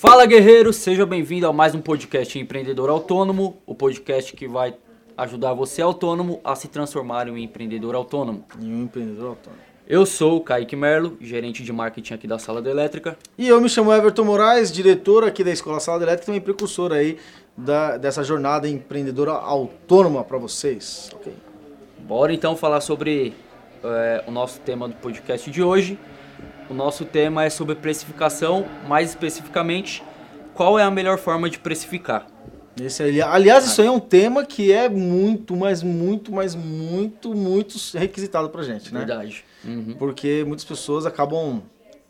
Fala guerreiro, seja bem-vindo a mais um podcast Empreendedor Autônomo, o podcast que vai ajudar você autônomo a se transformar em um empreendedor autônomo. Em um empreendedor autônomo. Eu sou o Kaique Merlo, gerente de marketing aqui da Sala da Elétrica. E eu me chamo Everton Moraes, diretor aqui da Escola Sala da Elétrica, também precursor aí da, dessa jornada empreendedora autônoma para vocês. Ok. Bora então falar sobre é, o nosso tema do podcast de hoje. O nosso tema é sobre precificação, mais especificamente, qual é a melhor forma de precificar. Esse, aliás, isso aí é um tema que é muito, mas muito, mas muito, muito requisitado pra gente, né? Verdade. Uhum. Porque muitas pessoas acabam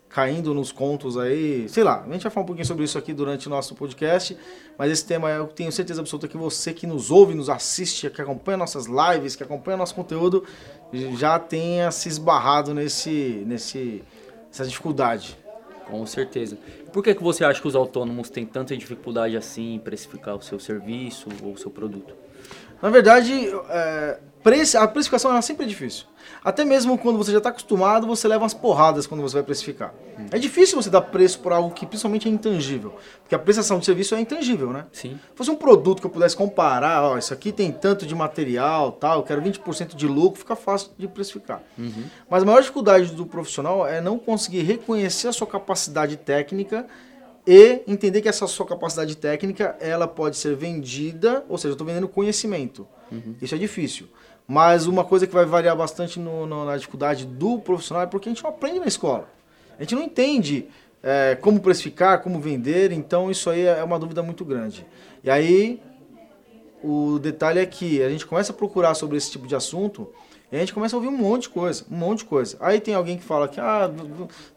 caindo nos contos aí. Sei lá, a gente vai falar um pouquinho sobre isso aqui durante o nosso podcast. Mas esse tema eu tenho certeza absoluta que você que nos ouve, nos assiste, que acompanha nossas lives, que acompanha nosso conteúdo, já tenha se esbarrado nesse, nesse, nessa dificuldade. Com certeza. Por que, que você acha que os autônomos têm tanta dificuldade assim em precificar o seu serviço ou o seu produto? Na verdade, é, a precificação é sempre difícil. Até mesmo quando você já está acostumado, você leva umas porradas quando você vai precificar. Hum. É difícil você dar preço por algo que principalmente é intangível. Porque a prestação de serviço é intangível, né? Sim. Se fosse um produto que eu pudesse comparar, ó, isso aqui tem tanto de material, tal, eu quero 20% de lucro, fica fácil de precificar. Uhum. Mas a maior dificuldade do profissional é não conseguir reconhecer a sua capacidade técnica e entender que essa sua capacidade técnica ela pode ser vendida, ou seja, eu estou vendendo conhecimento. Uhum. Isso é difícil. Mas uma coisa que vai variar bastante no, no, na dificuldade do profissional é porque a gente não aprende na escola. A gente não entende é, como precificar, como vender, então isso aí é uma dúvida muito grande. E aí, o detalhe é que a gente começa a procurar sobre esse tipo de assunto e a gente começa a ouvir um monte de coisa, um monte de coisa. Aí tem alguém que fala que ah,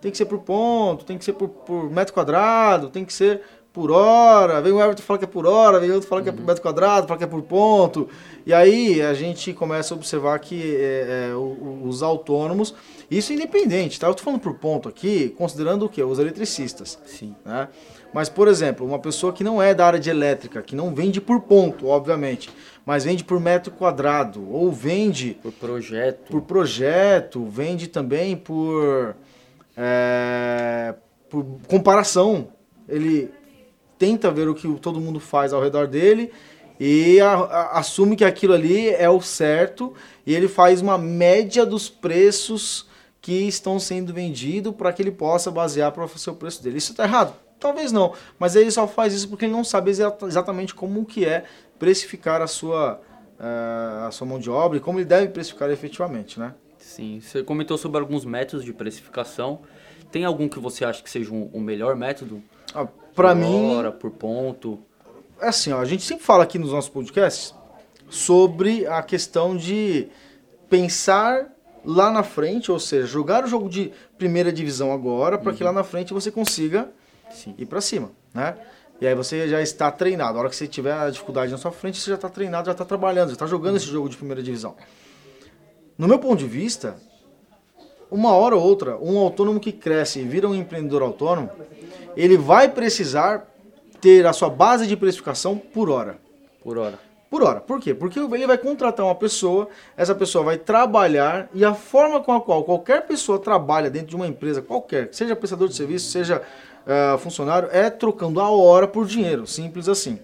tem que ser por ponto, tem que ser por, por metro quadrado, tem que ser por hora, vem o Everton fala que é por hora, vem outro fala que é por uhum. metro quadrado, fala que é por ponto. E aí a gente começa a observar que é, é, os autônomos, isso é independente, tá? Eu estou falando por ponto aqui, considerando o quê? Os eletricistas. Sim. Né? Mas, por exemplo, uma pessoa que não é da área de elétrica, que não vende por ponto, obviamente, mas vende por metro quadrado, ou vende... Por projeto. Por projeto, vende também por... É, por comparação. Ele tenta ver o que todo mundo faz ao redor dele e a, a, assume que aquilo ali é o certo e ele faz uma média dos preços que estão sendo vendidos para que ele possa basear para o seu preço dele. Isso está errado? Talvez não, mas ele só faz isso porque ele não sabe exatamente como que é precificar a sua, uh, a sua mão de obra e como ele deve precificar efetivamente, né? Sim, você comentou sobre alguns métodos de precificação. Tem algum que você acha que seja um, um melhor método? Ah, para mim. hora, por ponto. É assim, ó, a gente sempre fala aqui nos nossos podcasts sobre a questão de pensar lá na frente, ou seja, jogar o jogo de primeira divisão agora para uhum. que lá na frente você consiga Sim. ir para cima, né? E aí você já está treinado. A hora que você tiver a dificuldade na sua frente, você já está treinado, já está trabalhando, já está jogando uhum. esse jogo de primeira divisão. No meu ponto de vista, uma hora ou outra, um autônomo que cresce e vira um empreendedor autônomo, ele vai precisar ter a sua base de precificação por hora. Por hora. Por hora. Por quê? Porque ele vai contratar uma pessoa, essa pessoa vai trabalhar e a forma com a qual qualquer pessoa trabalha dentro de uma empresa qualquer, seja prestador de serviço, seja uh, funcionário, é trocando a hora por dinheiro. Simples assim.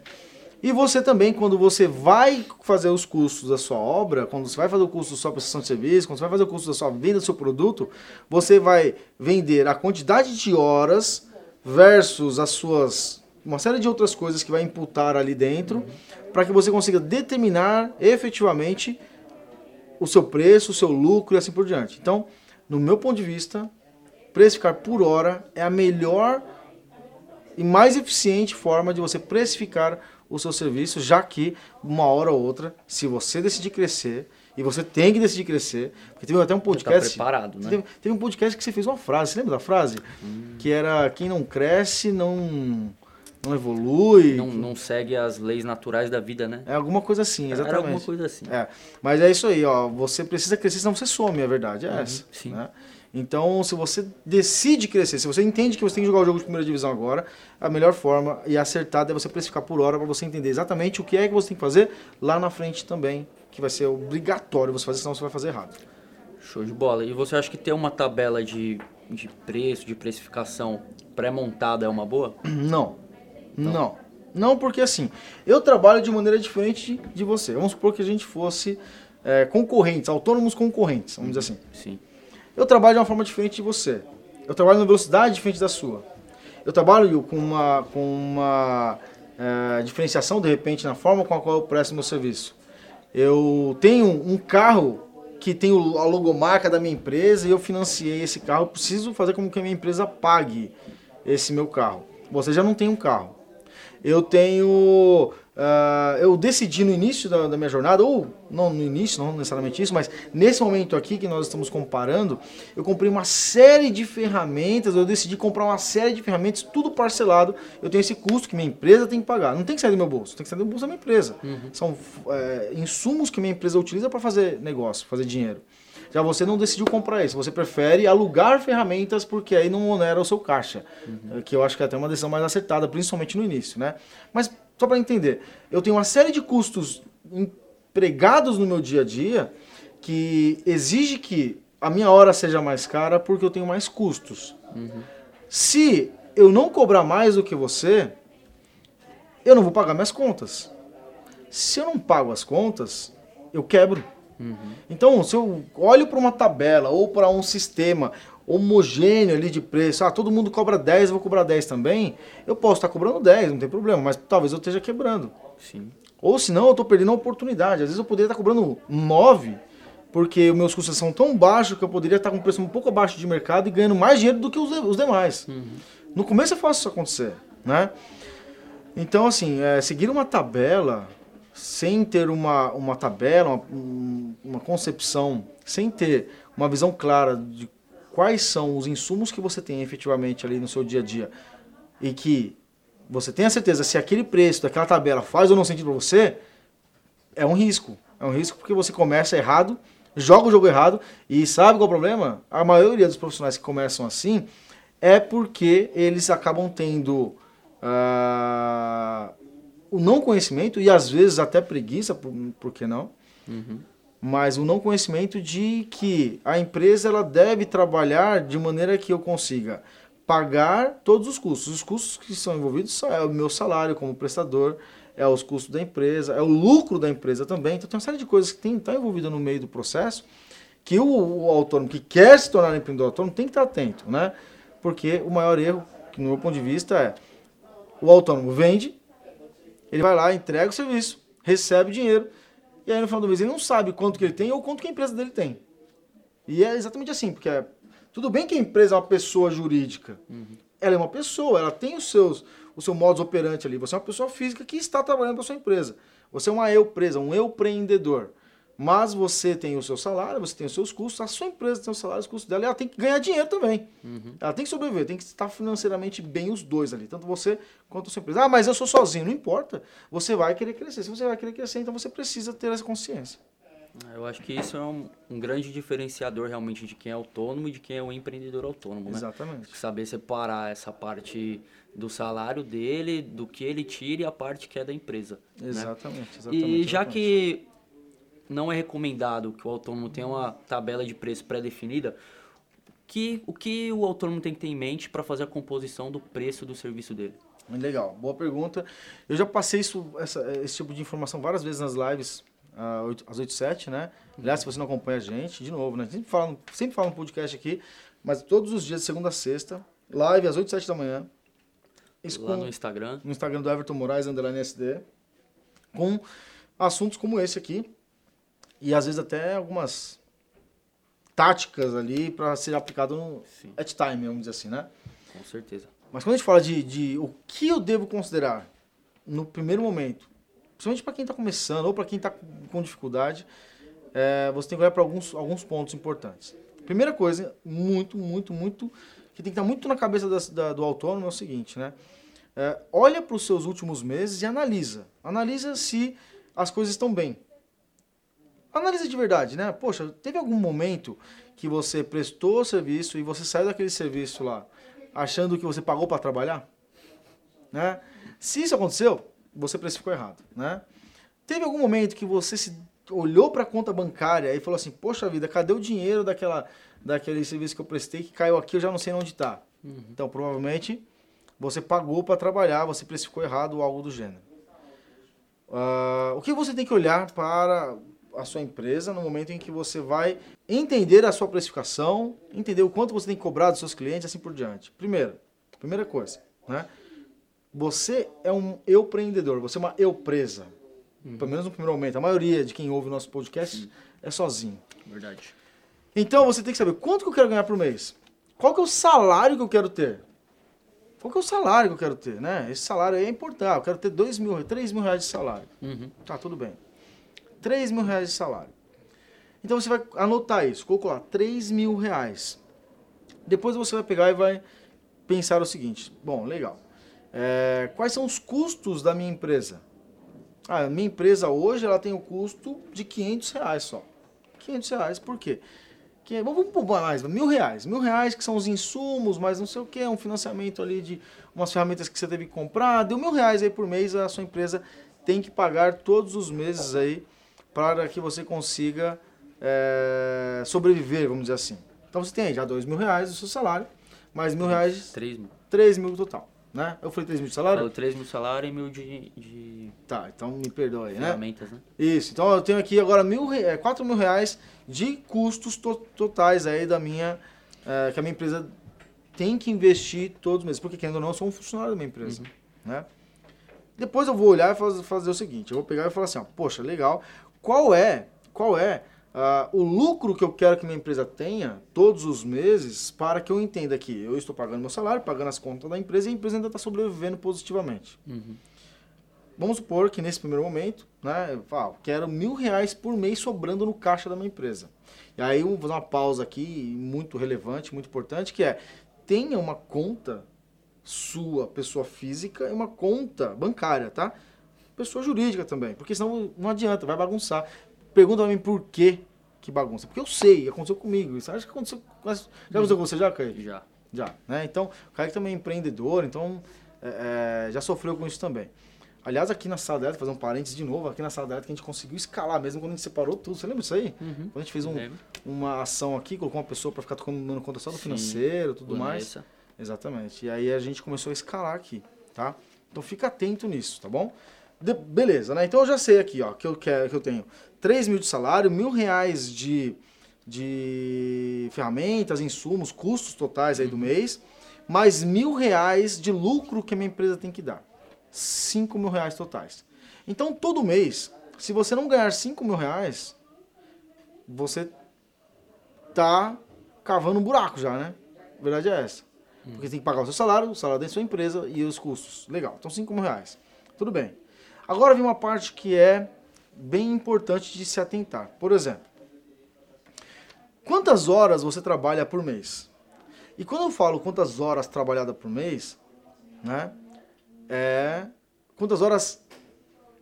E você também, quando você vai fazer os custos da sua obra, quando você vai fazer o custo da sua prestação de serviço, quando você vai fazer o custo da sua venda do seu produto, você vai vender a quantidade de horas versus as suas uma série de outras coisas que vai imputar ali dentro, para que você consiga determinar efetivamente o seu preço, o seu lucro e assim por diante. Então, no meu ponto de vista, precificar por hora é a melhor e mais eficiente forma de você precificar o seu serviço, já que uma hora ou outra, se você decidir crescer, e você tem que decidir crescer, porque teve até um podcast. Tá preparado, né? Teve, teve, um podcast que você fez uma frase, você lembra da frase? Hum. Que era quem não cresce não não evolui. Não, não segue as leis naturais da vida, né? É alguma coisa assim, exatamente. Era alguma coisa assim. É. Mas é isso aí, ó. Você precisa crescer, senão você some, a verdade é uhum, essa. Sim. Né? Então, se você decide crescer, se você entende que você tem que jogar o jogo de primeira divisão agora, a melhor forma e acertada é você precificar por hora para você entender exatamente o que é que você tem que fazer lá na frente também, que vai ser obrigatório você fazer, senão você vai fazer errado. Show de bola. E você acha que ter uma tabela de, de preço, de precificação pré-montada é uma boa? Não. Não. Não. Não, porque assim, eu trabalho de maneira diferente de você. Vamos supor que a gente fosse é, concorrentes, autônomos concorrentes, vamos dizer assim. Sim. Eu trabalho de uma forma diferente de você. Eu trabalho numa velocidade diferente da sua. Eu trabalho com uma, com uma é, diferenciação, de repente, na forma com a qual eu presto meu serviço. Eu tenho um carro que tem a logomarca da minha empresa e eu financiei esse carro. Eu preciso fazer com que a minha empresa pague esse meu carro. Você já não tem um carro. Eu tenho Uh, eu decidi no início da, da, minha jornada, ou não no início, não necessariamente isso, mas nesse momento aqui que nós estamos comparando, eu comprei uma série de ferramentas, eu decidi comprar uma série de ferramentas, tudo parcelado. Eu tenho esse custo que minha empresa tem que pagar. Não tem que sair do meu bolso, tem que sair do bolso da minha empresa. Uhum. São é, insumos que minha empresa utiliza para fazer negócio, fazer dinheiro. Já você não decidiu comprar isso, você prefere alugar ferramentas porque aí não onera o seu caixa. Uhum. Que eu acho que é até uma decisão mais acertada, principalmente no início, né? Mas só para entender, eu tenho uma série de custos empregados no meu dia a dia que exige que a minha hora seja mais cara porque eu tenho mais custos. Uhum. Se eu não cobrar mais do que você, eu não vou pagar minhas contas. Se eu não pago as contas, eu quebro. Uhum. Então, se eu olho para uma tabela ou para um sistema homogêneo ali de preço, ah, todo mundo cobra 10, eu vou cobrar 10 também, eu posso estar cobrando 10, não tem problema, mas talvez eu esteja quebrando. Sim. Ou senão eu estou perdendo a oportunidade. Às vezes eu poderia estar cobrando 9, porque os meus custos são tão baixos que eu poderia estar com um preço um pouco abaixo de mercado e ganhando mais dinheiro do que os, os demais. Uhum. No começo é fácil isso acontecer, né? Então, assim, é, seguir uma tabela sem ter uma, uma tabela, uma, uma concepção, sem ter uma visão clara de quais são os insumos que você tem efetivamente ali no seu dia a dia e que você tem a certeza se aquele preço daquela tabela faz ou não sentido para você, é um risco. É um risco porque você começa errado, joga o jogo errado e sabe qual é o problema? A maioria dos profissionais que começam assim é porque eles acabam tendo uh, o não conhecimento e às vezes até preguiça, por, por que não? Uhum mas o não conhecimento de que a empresa ela deve trabalhar de maneira que eu consiga pagar todos os custos. Os custos que são envolvidos são é o meu salário como prestador, é os custos da empresa, é o lucro da empresa também. Então tem uma série de coisas que estão tá envolvidas no meio do processo que o, o, autônomo que quer se tornar empreendedor autônomo tem que estar atento, né? Porque o maior erro, que no meu ponto de vista, é o autônomo vende, ele vai lá, entrega o serviço, recebe dinheiro, e aí no final do mês ele não sabe quanto que ele tem ou quanto que a empresa dele tem. E é exatamente assim, porque é, tudo bem que a empresa é uma pessoa jurídica. Uhum. Ela é uma pessoa, ela tem os seus, o seu modus operandi ali. Você é uma pessoa física que está trabalhando para sua empresa. Você é uma eu presa, um eu empreendedor. Mas você tem o seu salário, você tem os seus custos, a sua empresa tem os salários, os custos dela, e ela tem que ganhar dinheiro também. Uhum. Ela tem que sobreviver, tem que estar financeiramente bem os dois ali, tanto você quanto a sua empresa. Ah, mas eu sou sozinho, não importa. Você vai querer crescer. Se você vai querer crescer, então você precisa ter essa consciência. Eu acho que isso é um, um, grande diferenciador realmente de quem é autônomo e de quem é um empreendedor autônomo, né? Exatamente. Saber separar essa parte do salário dele, do que ele tira e a parte que é da empresa. Exatamente, né? exatamente. E já exatamente. que não é recomendado que o autônomo tenha uma tabela de preço pré-definida. Que, o que o autônomo tem que ter em mente para fazer a composição do preço do serviço dele? Legal, boa pergunta. Eu já passei isso, essa, esse tipo de informação várias vezes nas lives uh, às 8 7, né? Aliás, se você não acompanha a gente, de novo, né? Sempre fala, sempre fala no podcast aqui, mas todos os dias, de segunda a sexta, live às 8 7 da manhã. Isso Lá com, no Instagram. No Instagram do Everton Moraes, underline SD. Com assuntos como esse aqui, e às vezes até algumas táticas ali para ser aplicado no Sim. at time, vamos dizer assim, né? Com certeza. Mas quando a gente fala de, de o que eu devo considerar no primeiro momento, principalmente para quem está começando ou para quem está com dificuldade, é, você tem que olhar para alguns, alguns pontos importantes. Primeira coisa, muito, muito, muito, que tem que estar muito na cabeça da, da, do autônomo é o seguinte, né? É, olha para os seus últimos meses e analisa. Analisa se as coisas estão bem analisa de verdade, né? Poxa, teve algum momento que você prestou serviço e você saiu daquele serviço lá achando que você pagou para trabalhar? Né? Se isso aconteceu, você precificou errado, né? Teve algum momento que você se olhou para a conta bancária e falou assim: Poxa vida, cadê o dinheiro daquela, daquele serviço que eu prestei que caiu aqui? Eu já não sei onde está. Uhum. Então, provavelmente, você pagou para trabalhar, você precificou errado ou algo do gênero. Uh, o que você tem que olhar para a sua empresa no momento em que você vai entender a sua precificação, entender o quanto você tem que cobrar dos seus clientes, assim por diante. Primeiro, primeira coisa, né? Você é um eu empreendedor, você é uma eu presa. Uhum. Pelo menos no primeiro momento. A maioria de quem ouve o nosso podcast uhum. é sozinho. Verdade. Então você tem que saber quanto que eu quero ganhar por mês. Qual que é o salário que eu quero ter? Qual que é o salário que eu quero ter, né? Esse salário aí é importante. Eu quero ter 2 mil, 3 mil reais de salário. Uhum. Tá, tudo bem. 3 mil reais de salário. Então você vai anotar isso, calcular 3 mil reais. Depois você vai pegar e vai pensar o seguinte: bom, legal. É, quais são os custos da minha empresa? Ah, a minha empresa hoje ela tem o custo de 500 reais só. 500 reais, por quê? Que, vamos pôr mais, mil reais. Mil reais que são os insumos, mas não sei o que, um financiamento ali de umas ferramentas que você teve que comprar. Deu mil reais aí por mês, a sua empresa tem que pagar todos os meses aí para que você consiga é, sobreviver, vamos dizer assim. Então você tem já dois mil reais do seu salário, mais mil reais... Três mil. Três mil total né? Eu falei 3 mil de salário? Falei 3 mil de salário e mil de, de... Tá, então me perdoe, né? Ferramentas, né? Isso, então eu tenho aqui agora mil, é, 4 mil reais de custos to totais aí da minha... É, que a minha empresa tem que investir todos os meses. Porque, querendo ou não, eu sou um funcionário da minha empresa, uhum. né? Depois eu vou olhar e fazer, fazer o seguinte, eu vou pegar e falar assim, ó, poxa, legal, qual é, qual é Uh, o lucro que eu quero que minha empresa tenha todos os meses para que eu entenda que eu estou pagando meu salário, pagando as contas da empresa e a empresa ainda está sobrevivendo positivamente. Uhum. Vamos supor que nesse primeiro momento, né, eu falo, quero mil reais por mês sobrando no caixa da minha empresa. E aí eu vou fazer uma pausa aqui, muito relevante, muito importante, que é tenha uma conta sua, pessoa física, e uma conta bancária, tá? Pessoa jurídica também, porque senão não adianta, vai bagunçar. Pergunta pra mim por quê que bagunça. Porque eu sei, aconteceu comigo. Isso acho que aconteceu. Já aconteceu com você já, Kaique? Já. Já. Né? Então, o Kaique também é empreendedor, então é, é, já sofreu com isso também. Aliás, aqui na sala elétrica, fazer um parênteses de novo, aqui na sala elétrica a gente conseguiu escalar mesmo quando a gente separou tudo. Você lembra disso aí? Uhum. Quando a gente fez um, uma ação aqui, colocou uma pessoa para ficar tomando conta só do financeiro tudo mais. Exatamente. E aí a gente começou a escalar aqui, tá? Então fica atento nisso, tá bom? De, beleza, né? Então eu já sei aqui, ó, que eu quero, que eu tenho 3 mil de salário, mil reais de, de ferramentas, insumos, custos totais aí do uhum. mês, mais mil reais de lucro que a minha empresa tem que dar. 5 mil reais totais. Então, todo mês, se você não ganhar 5 mil reais, você tá cavando um buraco já, né? A verdade é essa. Uhum. Porque você tem que pagar o seu salário, o salário da sua empresa e os custos. Legal. Então, 5 mil reais. Tudo bem. Agora vem uma parte que é bem importante de se atentar. Por exemplo, quantas horas você trabalha por mês? E quando eu falo quantas horas trabalhada por mês, né, é quantas horas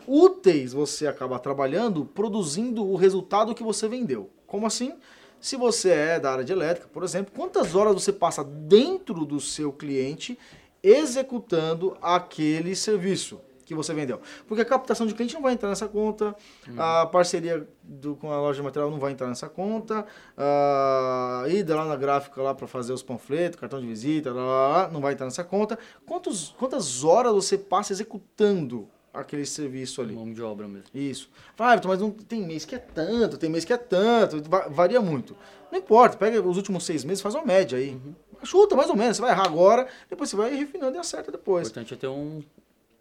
úteis você acaba trabalhando produzindo o resultado que você vendeu. Como assim? Se você é da área de elétrica, por exemplo, quantas horas você passa dentro do seu cliente executando aquele serviço? Que você vendeu. Porque a captação de cliente não vai entrar nessa conta, uhum. a parceria do, com a loja de material não vai entrar nessa conta, a ida lá na gráfica lá para fazer os panfletos, cartão de visita, lá, lá, lá, não vai entrar nessa conta. Quantos, quantas horas você passa executando aquele serviço ali? Mão de obra mesmo. Isso. Ah, mas não tem mês que é tanto, tem mês que é tanto, varia muito. Não importa, pega os últimos seis meses, faz uma média aí. Uhum. Chuta mais ou menos, você vai errar agora, depois você vai refinando e acerta depois. O importante é ter um,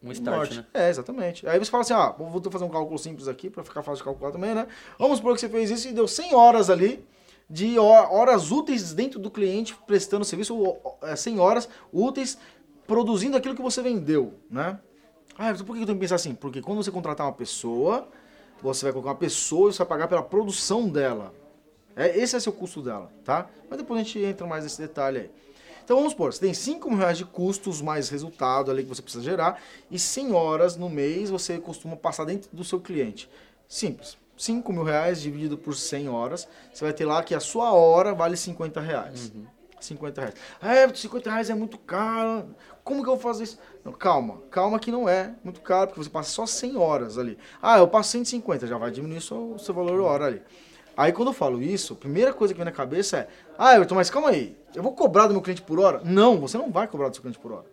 um start, né? É, exatamente. Aí você fala assim, ah, vou fazer um cálculo simples aqui para ficar fácil de calcular também, né? Vamos supor que você fez isso e deu 100 horas ali de horas úteis dentro do cliente prestando serviço, 100 é, horas úteis produzindo aquilo que você vendeu, né? Ah, então por que eu tenho que pensar assim? Porque quando você contratar uma pessoa, você vai colocar uma pessoa e você vai pagar pela produção dela. É, esse é seu custo dela, tá? Mas depois a gente entra mais nesse detalhe aí. Então vamos supor, você tem 5 mil reais de custos mais resultado ali que você precisa gerar e 100 horas no mês você costuma passar dentro do seu cliente. Simples. 5 mil reais dividido por 100 horas, você vai ter lá que a sua hora vale 50 reais. Uhum. 50 reais. Ah, é, 50 reais é muito caro. Como que eu vou fazer isso? Não, calma, calma que não é muito caro, porque você passa só 100 horas ali. Ah, eu passo 150, já vai diminuir o seu, valor hora ali. Aí quando eu falo isso, a primeira coisa que vem na cabeça é: Ah, Everton, mas calma aí, eu vou cobrar do meu cliente por hora? Não, você não vai cobrar do seu cliente por hora.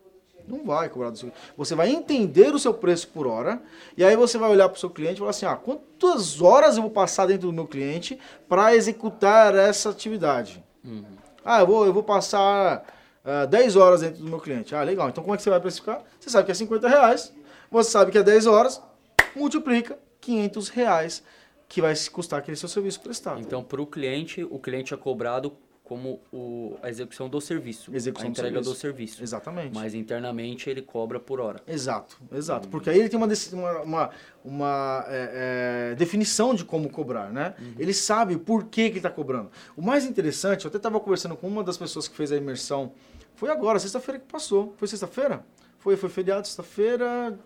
Não vai cobrar do seu Você vai entender o seu preço por hora, e aí você vai olhar para o seu cliente e falar assim: ah, quantas horas eu vou passar dentro do meu cliente para executar essa atividade? Uhum. Ah, eu vou, eu vou passar uh, ah, 10 horas dentro do meu cliente. Ah, legal. Então como é que você vai precificar? Você sabe que é 50 reais, você sabe que é 10 horas, multiplica 500 reais que vai custar aquele seu serviço prestado. Então, para o cliente, o cliente é cobrado como o, a execução do serviço, execução a entrega do serviço. do serviço. Exatamente. Mas internamente ele cobra por hora. Exato, exato. Uhum. Porque aí ele tem uma, uma, uma, uma é, é, definição de como cobrar, né? Uhum. Ele sabe por que, que ele está cobrando. O mais interessante, eu até estava conversando com uma das pessoas que fez a imersão, foi agora, sexta-feira que passou. Foi sexta-feira? Foi, foi feriado, sexta-feira.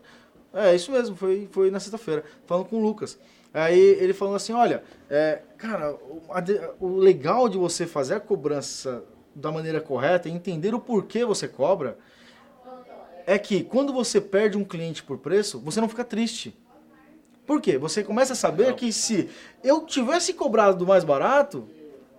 É, isso mesmo, foi, foi na sexta-feira, falando com o Lucas. Aí ele falou assim, olha, é, cara, o, a, o legal de você fazer a cobrança da maneira correta e entender o porquê você cobra é que quando você perde um cliente por preço, você não fica triste. Por quê? Você começa a saber que se eu tivesse cobrado do mais barato,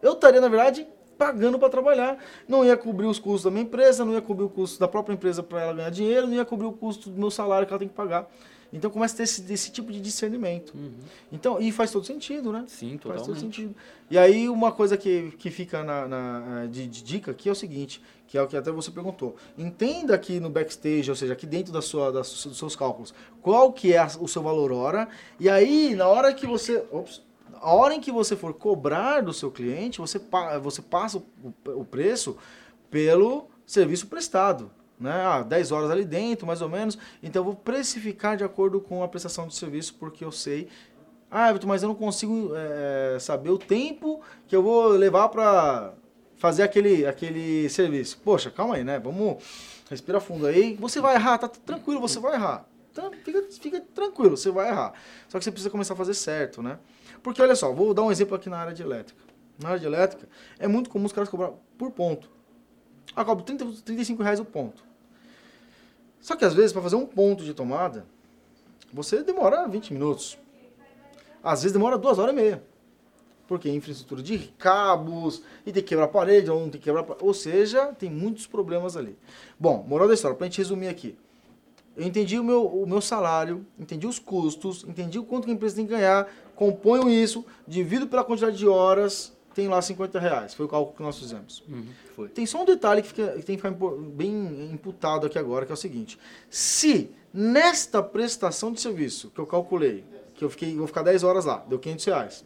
eu estaria, na verdade, pagando para trabalhar. Não ia cobrir os custos da minha empresa, não ia cobrir o custo da própria empresa para ela ganhar dinheiro, não ia cobrir o custo do meu salário que ela tem que pagar. Então começa a ter esse, esse tipo de discernimento. Uhum. Então, e faz todo sentido, né? Sim, totalmente. Faz todo sentido. E aí uma coisa que, que fica na, na de, de, dica aqui é o seguinte, que é o que até você perguntou. Entenda aqui no backstage, ou seja, aqui dentro da sua, da, dos seus cálculos, qual que é o seu valor hora. E aí, na hora que você... Ops, a hora em que você for cobrar do seu cliente, você, você passa o, o preço pelo serviço prestado né? Ah, 10 horas ali dentro, mais ou menos. Então eu vou precificar de acordo com a prestação de serviço, porque eu sei. Ah, mas eu não consigo é, saber o tempo que eu vou levar para fazer aquele, aquele serviço. Poxa, calma aí, né? Vamos respirar fundo aí. Você vai errar, tá tranquilo, você vai errar. Fica, fica tranquilo, você vai errar. Só que você precisa começar a fazer certo, né? Porque olha só, vou dar um exemplo aqui na área de elétrica. Na área de elétrica, é muito comum os caras cobrar por ponto. Ah, cobro 30, 35 reais o ponto. Só que às vezes, para fazer um ponto de tomada, você demora 20 minutos. Às vezes demora 2 horas e meia. Porque infraestrutura de cabos, e tem que quebrar a parede, ou não tem que quebrar Ou seja, tem muitos problemas ali. Bom, moral da história, para a gente resumir aqui. Eu entendi o meu, o meu salário, entendi os custos, entendi o quanto que a empresa tem que ganhar, componho isso, divido pela quantidade de horas, tem lá 50 reais. Foi o cálculo que nós fizemos. Uhum, tem só um detalhe que, fica, que tem que ficar bem imputado aqui agora, que é o seguinte. Se nesta prestação de serviço que eu calculei, que eu fiquei, vou ficar 10 horas lá, deu 500 reais.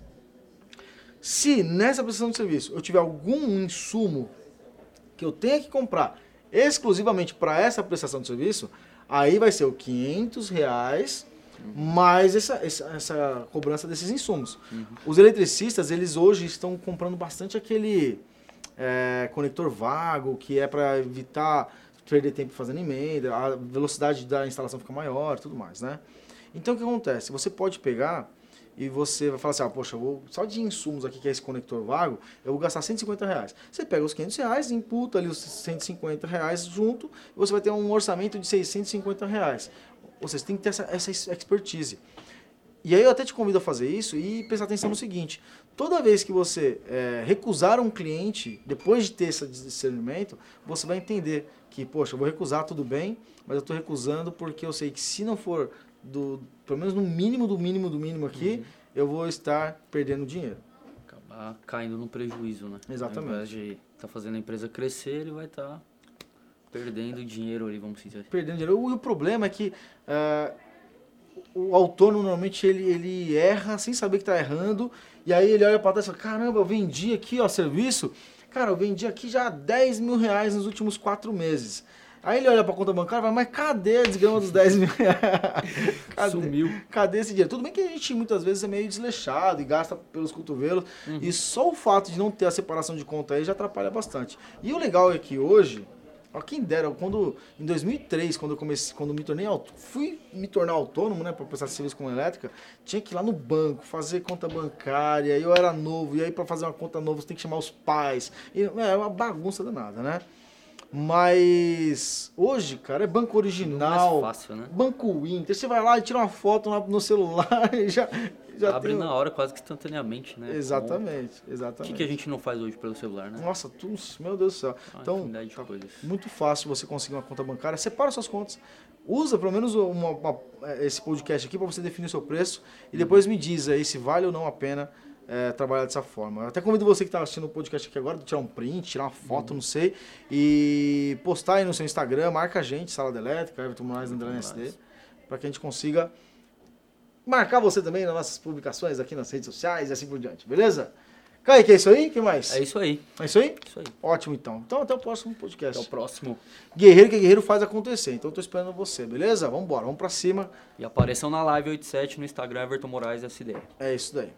Se nessa prestação de serviço eu tiver algum insumo que eu tenha que comprar exclusivamente para essa prestação de serviço, aí vai ser o 500 reais mais essa, essa, essa, cobrança desses insumos. Uhum. Os eletricistas, eles hoje estão comprando bastante aquele é, conector vago, que é para evitar perder tempo fazendo emenda, a velocidade da instalação fica maior tudo mais, né? Então o que acontece? Você pode pegar e você vai falar assim, ah, poxa, vou, só de insumos aqui, que é esse conector vago, eu vou gastar 150 reais. Você pega os 500 reais, imputa ali os 150 reais junto, e você vai ter um orçamento de 650 reais. Ou seja, tem que ter essa, essa expertise. E aí eu até te convido a fazer isso e prestar atenção no seguinte: toda vez que você é, recusar um cliente, depois de ter esse discernimento, você vai entender que, poxa, eu vou recusar tudo bem, mas eu estou recusando porque eu sei que se não for do, pelo menos no mínimo do mínimo do mínimo aqui, uhum. eu vou estar perdendo dinheiro. Acabar caindo no prejuízo, né? Exatamente. Ao invés de estar tá fazendo a empresa crescer, ele vai estar tá Perdendo dinheiro ali, vamos dizer. Perdendo dinheiro. E o problema é que uh, o autônomo normalmente ele, ele erra sem saber que está errando. E aí ele olha para trás e fala, caramba, eu vendi aqui ó, serviço. Cara, eu vendi aqui já 10 mil reais nos últimos quatro meses. Aí ele olha para a conta bancária e fala, mas cadê a desgrama dos 10 mil reais? Cadê, Sumiu. Cadê esse dinheiro? Tudo bem que a gente muitas vezes é meio desleixado e gasta pelos cotovelos. Uhum. E só o fato de não ter a separação de conta aí já atrapalha bastante. E o legal é que hoje, Ó, quem dera, quando em 2003, quando eu comecei, quando me tornei fui me tornar autônomo, né, para prestar serviço com elétrica, tinha que ir lá no banco fazer conta bancária. Eu era novo e aí para fazer uma conta nova você tem que chamar os pais. E, é uma bagunça danada, né? Mas hoje, cara, é banco original. mais fácil, né? Banco Inter, você vai lá e tira uma foto no celular e já já Abre tem na hora quase que instantaneamente, né? Exatamente, O exatamente. que, que a gente não faz hoje pelo celular, né? Nossa, tudo, meu Deus do céu. Uma Então, infinidade de coisas. muito fácil você conseguir uma conta bancária. Separa suas contas. Usa pelo menos uma- uma- esse podcast aqui para você definir o seu preço e depois me diz aí se vale ou não a pena é, trabalhar dessa forma. Eu até convido você que está assistindo o podcast aqui agora de tirar um print, tirar uma foto, não sei, e postar aí no seu Instagram, marca a gente, Sala da Elétrica, Everton Moraes, André SD, para que a gente consiga marcar você também nas nossas publicações aqui nas redes sociais e assim por diante, beleza? Kaique, é isso aí? O que mais? É isso aí. É isso aí? Isso aí. Ótimo, então. Então, até o próximo podcast. Até o próximo. Guerreiro que guerreiro faz acontecer. Então, eu tô esperando você, beleza? Vamos embora, vamos pra cima. E apareçam na live 87 no Instagram Everton Moraes SD. É isso daí.